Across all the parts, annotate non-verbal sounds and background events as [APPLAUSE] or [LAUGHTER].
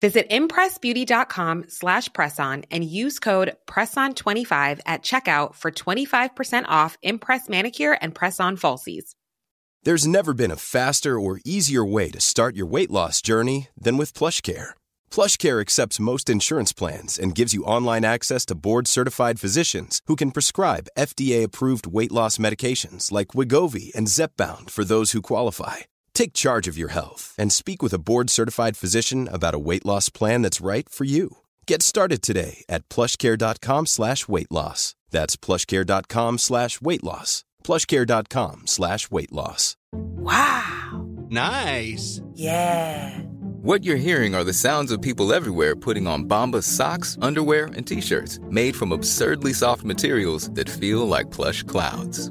Visit impressbeauty.com slash presson and use code PRESSON25 at checkout for 25% off Impress Manicure and Press-On Falsies. There's never been a faster or easier way to start your weight loss journey than with PlushCare. PlushCare accepts most insurance plans and gives you online access to board-certified physicians who can prescribe FDA-approved weight loss medications like Wigovi and Zepbound for those who qualify Take charge of your health and speak with a board certified physician about a weight loss plan that's right for you. Get started today at plushcare.com slash weight loss. That's plushcare.com slash weight loss. Plushcare.com slash weight loss. Wow. Nice. Yeah. What you're hearing are the sounds of people everywhere putting on Bombas socks, underwear, and t-shirts made from absurdly soft materials that feel like plush clouds.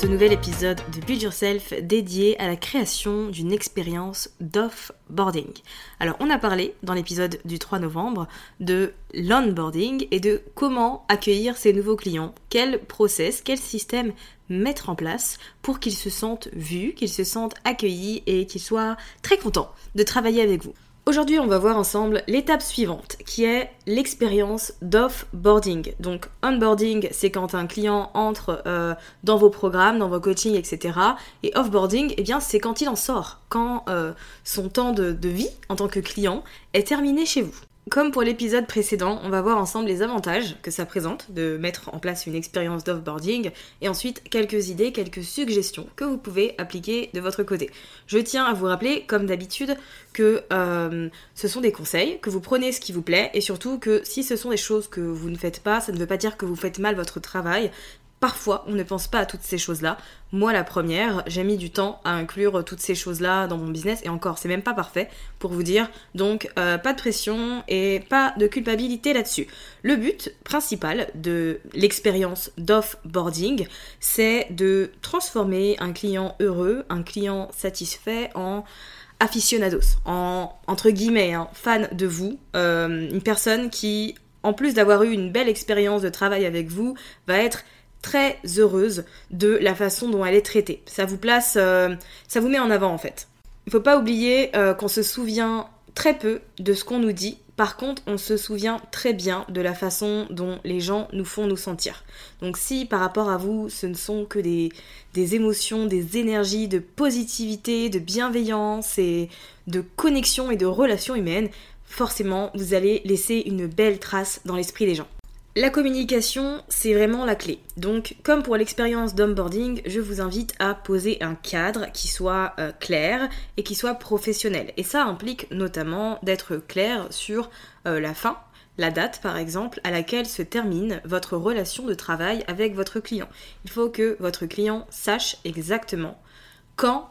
Ce nouvel épisode de Build Yourself dédié à la création d'une expérience d'offboarding. Alors on a parlé dans l'épisode du 3 novembre de l'onboarding et de comment accueillir ces nouveaux clients, quel process, quel système mettre en place pour qu'ils se sentent vus, qu'ils se sentent accueillis et qu'ils soient très contents de travailler avec vous. Aujourd'hui, on va voir ensemble l'étape suivante, qui est l'expérience d'offboarding. Donc, onboarding, c'est quand un client entre euh, dans vos programmes, dans vos coachings, etc. Et offboarding, eh bien, c'est quand il en sort, quand euh, son temps de vie en tant que client est terminé chez vous. Comme pour l'épisode précédent, on va voir ensemble les avantages que ça présente de mettre en place une expérience d'offboarding et ensuite quelques idées, quelques suggestions que vous pouvez appliquer de votre côté. Je tiens à vous rappeler, comme d'habitude, que euh, ce sont des conseils, que vous prenez ce qui vous plaît et surtout que si ce sont des choses que vous ne faites pas, ça ne veut pas dire que vous faites mal votre travail. Parfois, on ne pense pas à toutes ces choses-là. Moi, la première, j'ai mis du temps à inclure toutes ces choses-là dans mon business et encore, c'est même pas parfait pour vous dire. Donc, euh, pas de pression et pas de culpabilité là-dessus. Le but principal de l'expérience d'offboarding, c'est de transformer un client heureux, un client satisfait en aficionados, en entre guillemets, hein, fan de vous, euh, une personne qui, en plus d'avoir eu une belle expérience de travail avec vous, va être très heureuse de la façon dont elle est traitée. Ça vous place, euh, ça vous met en avant en fait. Il faut pas oublier euh, qu'on se souvient très peu de ce qu'on nous dit. Par contre, on se souvient très bien de la façon dont les gens nous font nous sentir. Donc si par rapport à vous, ce ne sont que des, des émotions, des énergies de positivité, de bienveillance et de connexion et de relations humaines, forcément, vous allez laisser une belle trace dans l'esprit des gens. La communication, c'est vraiment la clé. Donc, comme pour l'expérience d'onboarding, je vous invite à poser un cadre qui soit euh, clair et qui soit professionnel. Et ça implique notamment d'être clair sur euh, la fin, la date par exemple à laquelle se termine votre relation de travail avec votre client. Il faut que votre client sache exactement quand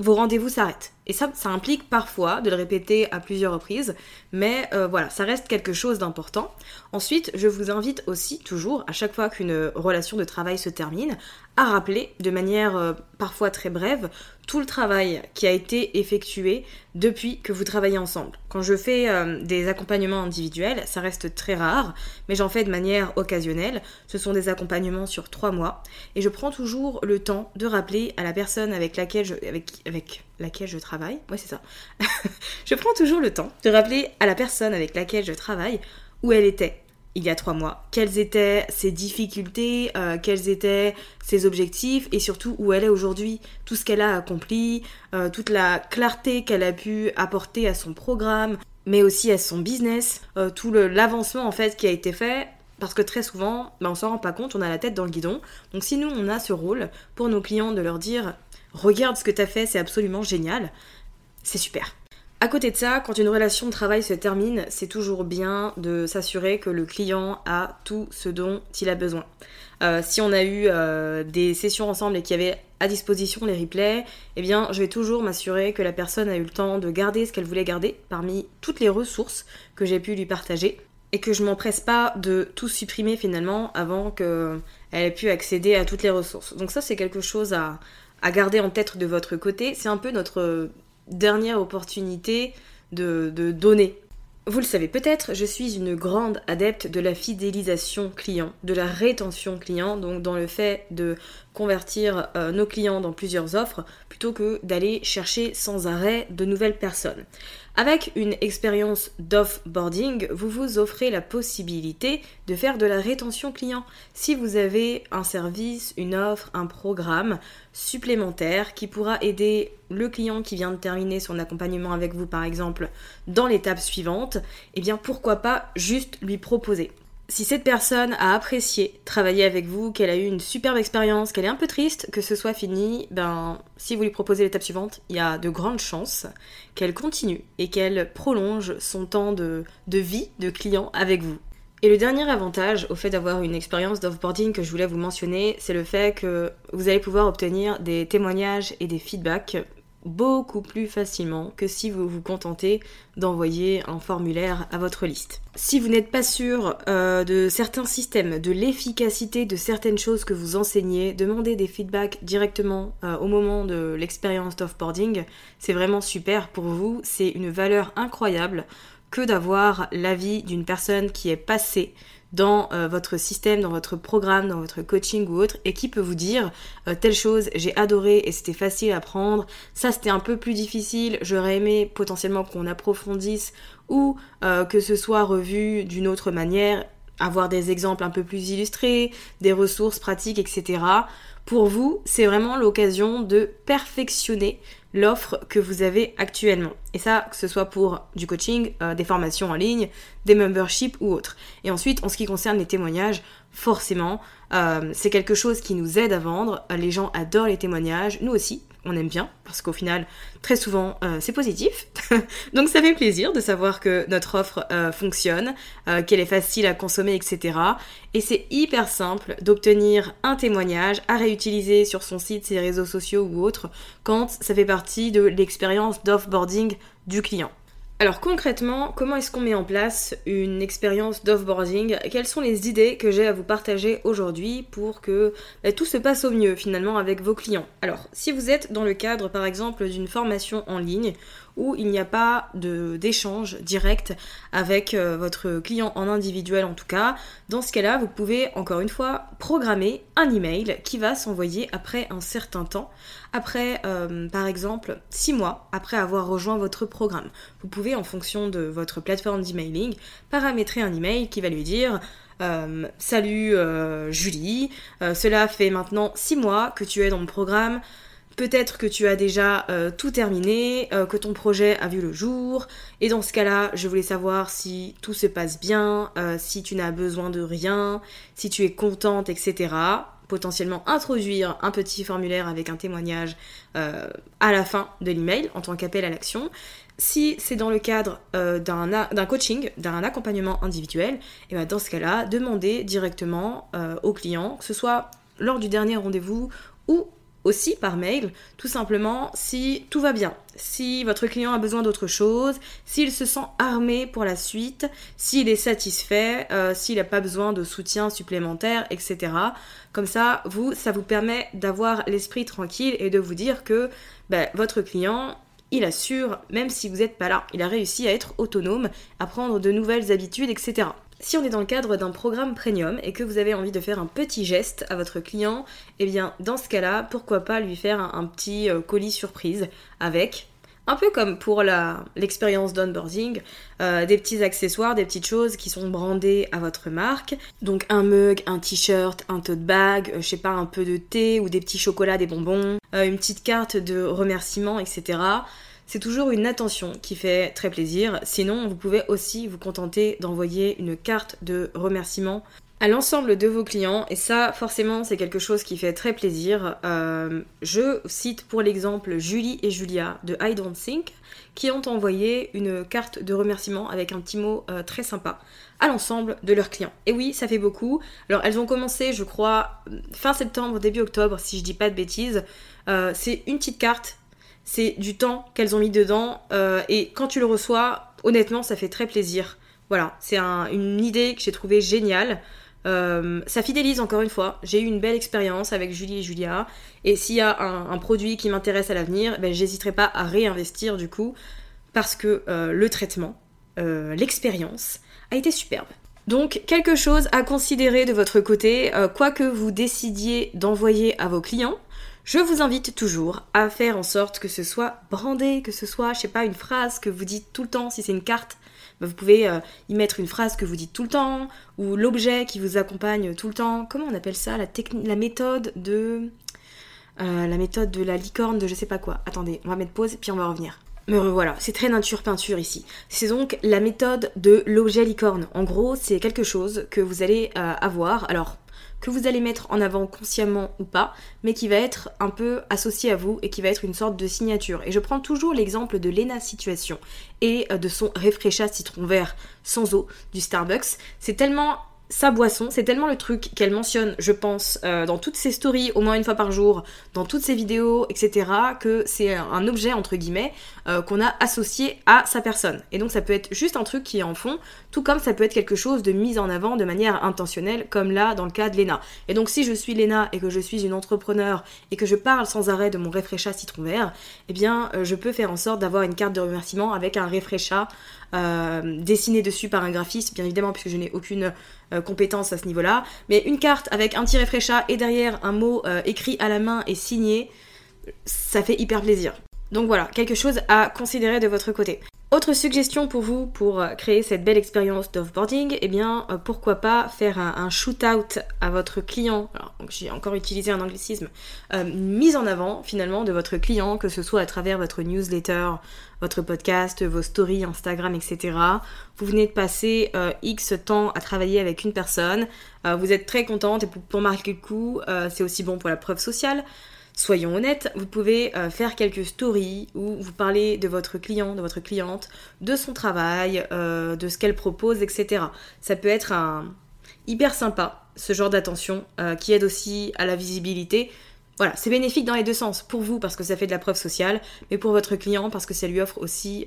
vos rendez-vous s'arrêtent. Et ça, ça implique parfois de le répéter à plusieurs reprises, mais euh, voilà, ça reste quelque chose d'important. Ensuite, je vous invite aussi toujours, à chaque fois qu'une relation de travail se termine, à rappeler de manière euh, parfois très brève tout le travail qui a été effectué depuis que vous travaillez ensemble. Quand je fais euh, des accompagnements individuels, ça reste très rare, mais j'en fais de manière occasionnelle. Ce sont des accompagnements sur trois mois, et je prends toujours le temps de rappeler à la personne avec laquelle je, avec, avec laquelle je travaille, ouais c'est ça, [LAUGHS] je prends toujours le temps de rappeler à la personne avec laquelle je travaille où elle était il y a trois mois, quelles étaient ses difficultés, euh, quels étaient ses objectifs et surtout où elle est aujourd'hui, tout ce qu'elle a accompli, euh, toute la clarté qu'elle a pu apporter à son programme, mais aussi à son business, euh, tout l'avancement en fait qui a été fait Parce que très souvent, bah, on s'en rend pas compte, on a la tête dans le guidon. Donc si nous, on a ce rôle pour nos clients de leur dire regarde ce que tu as fait, c'est absolument génial, c'est super. À côté de ça, quand une relation de travail se termine, c'est toujours bien de s'assurer que le client a tout ce dont il a besoin. Euh, si on a eu euh, des sessions ensemble et qu'il y avait à disposition les replays, eh bien, je vais toujours m'assurer que la personne a eu le temps de garder ce qu'elle voulait garder parmi toutes les ressources que j'ai pu lui partager et que je m'empresse pas de tout supprimer finalement avant qu'elle ait pu accéder à toutes les ressources. Donc ça, c'est quelque chose à, à garder en tête de votre côté. C'est un peu notre dernière opportunité de, donner. Vous le savez peut-être, je suis une grande adepte de la fidélisation client, de la rétention client, donc dans le fait de convertir euh, nos clients dans plusieurs offres plutôt que d'aller chercher sans arrêt de nouvelles personnes. Avec une expérience d'offboarding, vous vous offrez la possibilité de faire de la rétention client. Si vous avez un service, une offre, un programme supplémentaire qui pourra aider le client qui vient de terminer son accompagnement avec vous par exemple dans l'étape suivante, eh bien pourquoi pas juste lui proposer si cette personne a apprécié travailler avec vous, qu'elle a eu une superbe expérience, qu'elle est un peu triste que ce soit fini, ben si vous lui proposez l'étape suivante, il y a de grandes chances qu'elle continue et qu'elle prolonge son temps de, de vie de client avec vous. Et le dernier avantage au fait d'avoir une expérience d'offboarding que je voulais vous mentionner, c'est le fait que vous allez pouvoir obtenir des témoignages et des feedbacks beaucoup plus facilement que si vous vous contentez d'envoyer un formulaire à votre liste. Si vous n'êtes pas sûr euh, de certains systèmes, de l'efficacité de certaines choses que vous enseignez, demandez des feedbacks directement euh, au moment de l'expérience d'offboarding. C'est vraiment super pour vous, c'est une valeur incroyable que d'avoir l'avis d'une personne qui est passée dans euh, votre système, dans votre programme, dans votre coaching ou autre, et qui peut vous dire euh, telle chose, j'ai adoré et c'était facile à prendre, ça c'était un peu plus difficile, j'aurais aimé potentiellement qu'on approfondisse ou euh, que ce soit revu d'une autre manière, avoir des exemples un peu plus illustrés, des ressources pratiques, etc. Pour vous, c'est vraiment l'occasion de perfectionner l'offre que vous avez actuellement. Et ça, que ce soit pour du coaching, euh, des formations en ligne, des memberships ou autres. Et ensuite, en ce qui concerne les témoignages, forcément, euh, c'est quelque chose qui nous aide à vendre. Les gens adorent les témoignages, nous aussi on aime bien, parce qu'au final, très souvent, euh, c'est positif. [LAUGHS] Donc ça fait plaisir de savoir que notre offre euh, fonctionne, euh, qu'elle est facile à consommer, etc. Et c'est hyper simple d'obtenir un témoignage à réutiliser sur son site, ses réseaux sociaux ou autres, quand ça fait partie de l'expérience d'offboarding du client. Alors concrètement, comment est-ce qu'on met en place une expérience d'offboarding? Quelles sont les idées que j'ai à vous partager aujourd'hui pour que bah, tout se passe au mieux finalement avec vos clients? Alors, si vous êtes dans le cadre par exemple d'une formation en ligne où il n'y a pas d'échange direct avec euh, votre client en individuel en tout cas, dans ce cas-là, vous pouvez encore une fois programmer un email qui va s'envoyer après un certain temps, après euh, par exemple 6 mois après avoir rejoint votre programme. Vous pouvez en fonction de votre plateforme d'emailing paramétrer un email qui va lui dire euh, salut Julie, cela fait maintenant 6 mois que tu es dans mon programme, Peut-être que tu as déjà euh, tout terminé, euh, que ton projet a vu le jour, et dans ce cas-là, je voulais savoir si tout se passe bien, euh, si tu n'as besoin de rien, si tu es contente, etc. Potentiellement introduire un petit formulaire avec un témoignage à la fin de l'email en tant qu'appel à l'action. Si c'est dans le cadre d'un coaching, d'un accompagnement individuel, et bien dans ce cas-là, demandez directement au client, que ce soit lors du dernier rendez-vous ou aussi par mail, tout simplement si tout va bien, si votre client a besoin d'autre chose, s'il se sent armé pour la suite, s'il est satisfait, euh, s'il n'a pas besoin de soutien supplémentaire, etc. Comme ça, vous, ça vous permet d'avoir l'esprit tranquille et de vous dire que ben, votre client, il assure, même si vous n'êtes pas là, il a réussi à être autonome, à prendre de nouvelles habitudes, etc. Si on est dans le cadre d'un programme premium et que vous avez envie de faire un petit geste à votre client, eh bien dans ce cas-là, pourquoi pas lui faire un, petit euh, colis surprise avec un peu comme pour l'expérience d'onboarding, euh, des petits accessoires, des petites choses qui sont brandées à votre marque. Donc un mug, un t-shirt, un tote bag, euh, je sais pas, un peu de thé ou des petits chocolats, des bonbons, une petite carte de remerciement, etc c'est toujours une attention qui fait très plaisir. Sinon, vous pouvez aussi vous contenter d'envoyer une carte de remerciement à l'ensemble de vos clients, et ça forcément c'est quelque chose qui fait très plaisir. Euh, je cite pour l'exemple Julie et Julia de I Don't Think qui ont envoyé une carte de remerciement avec un petit mot euh, très sympa à l'ensemble de leurs clients. Et oui, ça fait beaucoup. Alors elles ont commencé, je crois, fin septembre, début octobre, si je dis pas de bêtises. Euh, c'est une petite carte, c'est du temps qu'elles ont mis dedans, et quand tu le reçois, honnêtement, ça fait très plaisir. Voilà, c'est une idée que j'ai trouvée géniale. Euh, ça fidélise encore une fois. J'ai eu une belle expérience avec Julie et Julia. Et s'il y a un, produit qui m'intéresse à l'avenir, ben, j'hésiterai pas à réinvestir du coup. Parce que euh, le traitement, euh, l'expérience a été superbe. Donc quelque chose à considérer de votre côté, quoi que vous décidiez d'envoyer à vos clients. Je vous invite toujours à faire en sorte que ce soit brandé, que ce soit, je sais pas, une phrase que vous dites tout le temps, si c'est une carte, bah, vous pouvez euh, y mettre une phrase que vous dites tout le temps, ou l'objet qui vous accompagne tout le temps. Comment on appelle ça? La, méthode de... Euh, la méthode de la licorne de je sais pas quoi. Attendez, on va mettre pause, puis on va revenir. Me revoilà, c'est très nature peinture ici. C'est donc la méthode de l'objet licorne. En gros, c'est quelque chose que vous allez euh, avoir. Alors, que vous allez mettre en avant consciemment ou pas, mais qui va être un peu associé à vous et qui va être une sorte de signature. Et je prends toujours l'exemple de Lena Situation et euh, de son Refresha citron vert sans eau du Starbucks. C'est tellement sa boisson, c'est tellement le truc qu'elle mentionne, je pense, euh, dans toutes ses stories, au moins une fois par jour, dans toutes ses vidéos, etc., que c'est un objet, entre guillemets, euh, qu'on a associé à sa personne. Et donc ça peut être juste un truc qui est en fond, tout comme ça peut être quelque chose de mis en avant de manière intentionnelle, comme là dans le cas de Lena. Et donc si je suis Lena et que je suis une entrepreneur et que je parle sans arrêt de mon réfrécha citron vert, eh bien euh, je peux faire en sorte d'avoir une carte de remerciement avec un réfrécha euh, dessiné dessus par un graphiste, bien évidemment, puisque je n'ai aucune euh, compétence à ce niveau-là. Mais une carte avec un petit réfrécha et derrière un mot euh, écrit à la main et signé, ça fait hyper plaisir. Donc voilà, quelque chose à considérer de votre côté. Autre suggestion pour vous pour euh, créer cette belle expérience d'offboarding, eh bien euh, pourquoi pas faire un, shoot-out à votre client, alors j'ai encore utilisé un anglicisme, euh, mise en avant finalement de votre client, que ce soit à travers votre newsletter, votre podcast, vos stories Instagram, etc. Vous venez de passer X temps à travailler avec une personne, vous êtes très contente et pour, pour marquer le coup, c'est aussi bon pour la preuve sociale soyons honnêtes, vous pouvez euh, faire quelques stories où vous parlez de votre client, de votre cliente, de son travail, euh, de ce qu'elle propose, etc. Ça peut être un... hyper sympa, ce genre d'attention, euh, qui aide aussi à la visibilité. Voilà, c'est bénéfique dans les deux sens. Pour vous, parce que ça fait de la preuve sociale, mais pour votre client, parce que ça lui offre aussi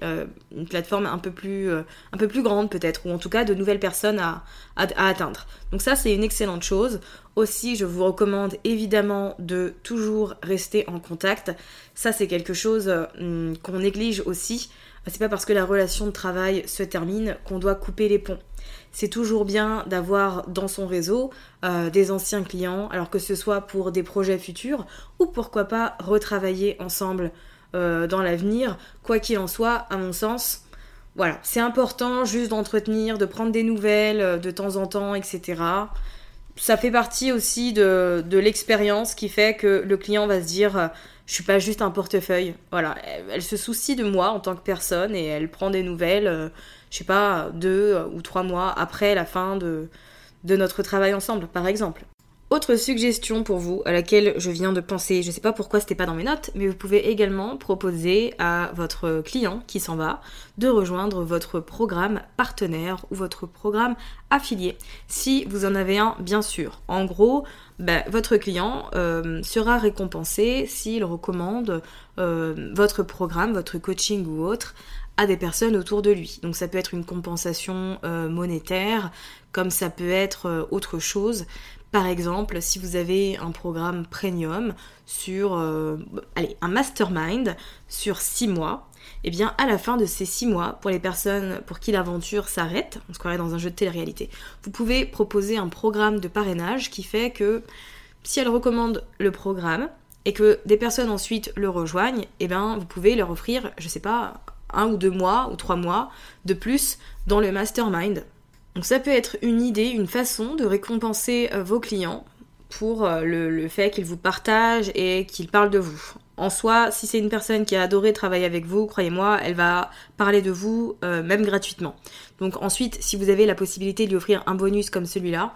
une plateforme un peu plus, un peu plus grande peut-être, ou en tout cas de nouvelles personnes à, atteindre. Donc ça, c'est une excellente chose. Aussi, je vous recommande évidemment de toujours rester en contact. Ça, c'est quelque chose hum, qu'on néglige aussi. C'est pas parce que la relation de travail se termine qu'on doit couper les ponts. C'est toujours bien d'avoir dans son réseau euh, des anciens clients, alors que ce soit pour des projets futurs ou pourquoi pas retravailler ensemble euh, dans l'avenir. Quoi qu'il en soit, à mon sens, voilà, c'est important juste d'entretenir, de prendre des nouvelles euh, de temps en temps, etc ça fait partie aussi de, l'expérience qui fait que le client va se dire je suis pas juste un portefeuille. Voilà, elle, se soucie de moi en tant que personne et elle prend des nouvelles, je sais pas, deux ou trois mois après la fin de, notre travail ensemble, par exemple. Autre suggestion pour vous à laquelle je viens de penser, je sais pas pourquoi c'était pas dans mes notes, mais vous pouvez également proposer à votre client qui s'en va de rejoindre votre programme partenaire ou votre programme affilié, si vous en avez un bien sûr. En gros, ben, votre client euh, sera récompensé s'il recommande euh, votre programme, votre coaching ou autre à des personnes autour de lui. Donc ça peut être une compensation euh, monétaire, comme ça peut être autre chose. Par exemple, si vous avez un programme premium sur, euh, allez, un mastermind sur 6 mois, et eh bien à la fin de ces 6 mois, pour les personnes pour qui l'aventure s'arrête, on se croirait dans un jeu de télé-réalité, vous pouvez proposer un programme de parrainage qui fait que si elle recommande le programme et que des personnes ensuite le rejoignent, et eh bien vous pouvez leur offrir, je sais pas, un ou deux mois ou trois mois de plus dans le mastermind donc ça peut être une idée, une façon de récompenser euh, vos clients pour euh, le, fait qu'ils vous partagent et qu'ils parlent de vous. En soi, si c'est une personne qui a adoré travailler avec vous, croyez-moi, elle va parler de vous euh, même gratuitement. Donc ensuite, si vous avez la possibilité de lui offrir un bonus comme celui-là,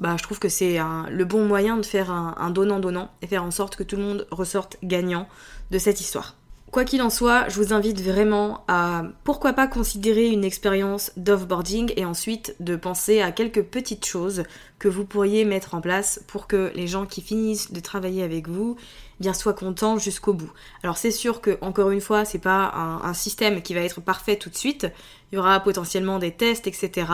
bah, je trouve que c'est le bon moyen de faire un donnant-donnant et faire en sorte que tout le monde ressorte gagnant de cette histoire. Quoi qu'il en soit, je vous invite vraiment à pourquoi pas considérer une expérience d'offboarding et ensuite de penser à quelques petites choses que vous pourriez mettre en place pour que les gens qui finissent de travailler avec vous bien soient contents jusqu'au bout. Alors c'est sûr que encore une fois, c'est pas un, système qui va être parfait tout de suite. Il y aura potentiellement des tests, etc.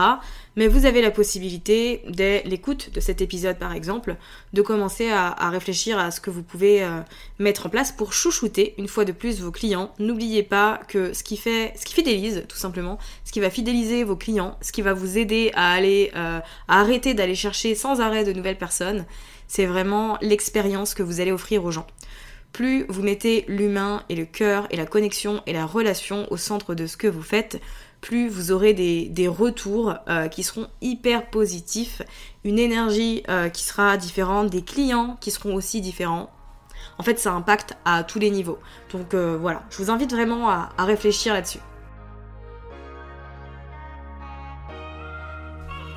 Mais vous avez la possibilité, dès l'écoute de cet épisode par exemple, de commencer à, réfléchir à ce que vous pouvez euh, mettre en place pour chouchouter une fois de plus vos clients. N'oubliez pas que ce qui fait, ce qui fidélise tout simplement, ce qui va fidéliser vos clients, ce qui va vous aider à aller, euh, à arrêter d'aller chercher sans arrêt de nouvelles personnes, c'est vraiment l'expérience que vous allez offrir aux gens. Plus vous mettez l'humain et le cœur et la connexion et la relation au centre de ce que vous faites, plus vous aurez des, retours euh, qui seront hyper positifs, une énergie euh, qui sera différente, des clients qui seront aussi différents. En fait, ça impacte à tous les niveaux. Donc euh, voilà, je vous invite vraiment à réfléchir là-dessus.